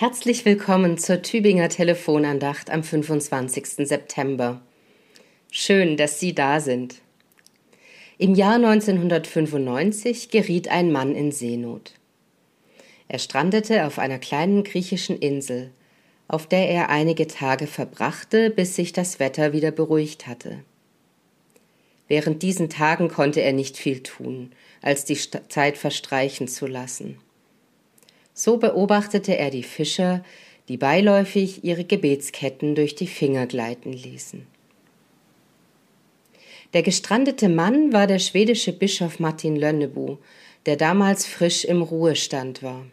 Herzlich willkommen zur Tübinger Telefonandacht am 25. September. Schön, dass Sie da sind. Im Jahr 1995 geriet ein Mann in Seenot. Er strandete auf einer kleinen griechischen Insel, auf der er einige Tage verbrachte, bis sich das Wetter wieder beruhigt hatte. Während diesen Tagen konnte er nicht viel tun, als die Zeit verstreichen zu lassen. So beobachtete er die Fischer, die beiläufig ihre Gebetsketten durch die Finger gleiten ließen. Der gestrandete Mann war der schwedische Bischof Martin Lönnebu, der damals frisch im Ruhestand war.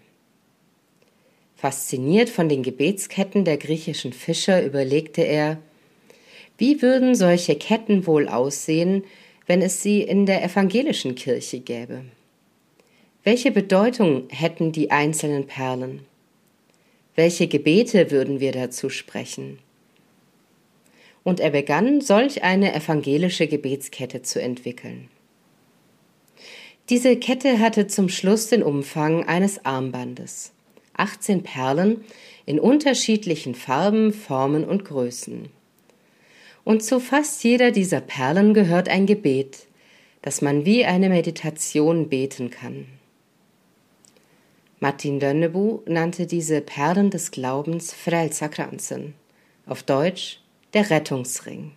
Fasziniert von den Gebetsketten der griechischen Fischer überlegte er, wie würden solche Ketten wohl aussehen, wenn es sie in der evangelischen Kirche gäbe? Welche Bedeutung hätten die einzelnen Perlen? Welche Gebete würden wir dazu sprechen? Und er begann, solch eine evangelische Gebetskette zu entwickeln. Diese Kette hatte zum Schluss den Umfang eines Armbandes. 18 Perlen in unterschiedlichen Farben, Formen und Größen. Und zu fast jeder dieser Perlen gehört ein Gebet, das man wie eine Meditation beten kann. Martin Dönnebu nannte diese Perlen des Glaubens Frälsarkranzen, auf Deutsch der Rettungsring.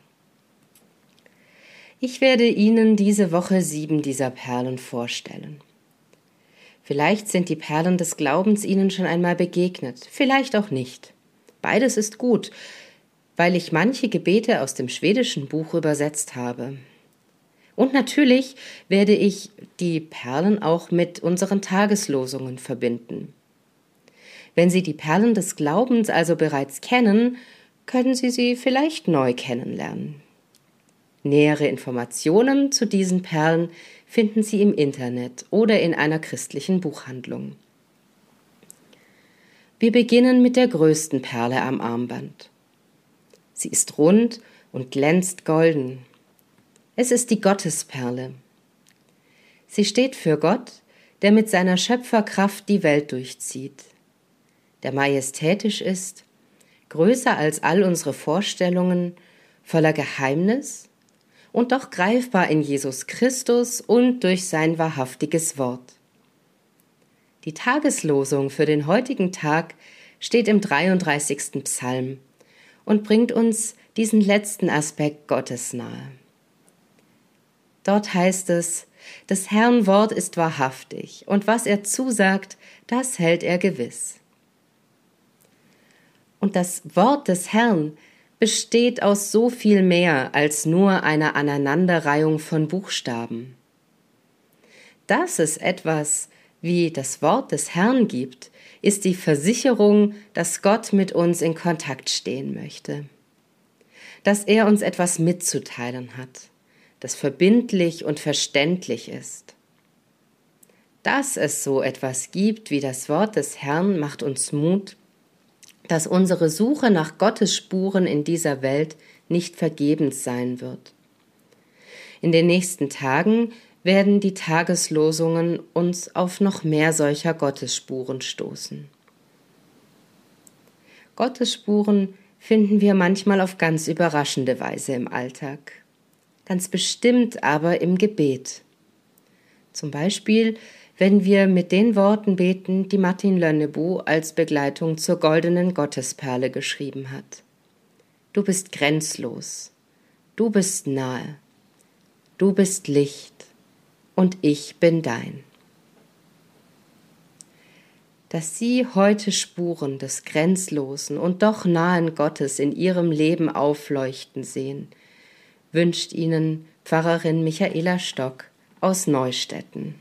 Ich werde Ihnen diese Woche sieben dieser Perlen vorstellen. Vielleicht sind die Perlen des Glaubens Ihnen schon einmal begegnet, vielleicht auch nicht. Beides ist gut, weil ich manche Gebete aus dem schwedischen Buch übersetzt habe. Und natürlich werde ich die Perlen auch mit unseren Tageslosungen verbinden. Wenn Sie die Perlen des Glaubens also bereits kennen, können Sie sie vielleicht neu kennenlernen. Nähere Informationen zu diesen Perlen finden Sie im Internet oder in einer christlichen Buchhandlung. Wir beginnen mit der größten Perle am Armband. Sie ist rund und glänzt golden. Es ist die Gottesperle. Sie steht für Gott, der mit seiner Schöpferkraft die Welt durchzieht, der majestätisch ist, größer als all unsere Vorstellungen, voller Geheimnis und doch greifbar in Jesus Christus und durch sein wahrhaftiges Wort. Die Tageslosung für den heutigen Tag steht im 33. Psalm und bringt uns diesen letzten Aspekt Gottes nahe. Dort heißt es, des Herrn Wort ist wahrhaftig, und was er zusagt, das hält er gewiss. Und das Wort des Herrn besteht aus so viel mehr als nur einer Aneinanderreihung von Buchstaben. Dass es etwas wie das Wort des Herrn gibt, ist die Versicherung, dass Gott mit uns in Kontakt stehen möchte, dass er uns etwas mitzuteilen hat das verbindlich und verständlich ist. Dass es so etwas gibt wie das Wort des Herrn macht uns Mut, dass unsere Suche nach Gottes Spuren in dieser Welt nicht vergebens sein wird. In den nächsten Tagen werden die Tageslosungen uns auf noch mehr solcher Gottesspuren stoßen. Gottesspuren finden wir manchmal auf ganz überraschende Weise im Alltag ganz bestimmt aber im Gebet. Zum Beispiel, wenn wir mit den Worten beten, die Martin Lönnebu als Begleitung zur goldenen Gottesperle geschrieben hat. Du bist grenzlos, du bist nahe, du bist Licht und ich bin dein. Dass Sie heute Spuren des grenzlosen und doch nahen Gottes in Ihrem Leben aufleuchten sehen, wünscht Ihnen Pfarrerin Michaela Stock aus Neustetten.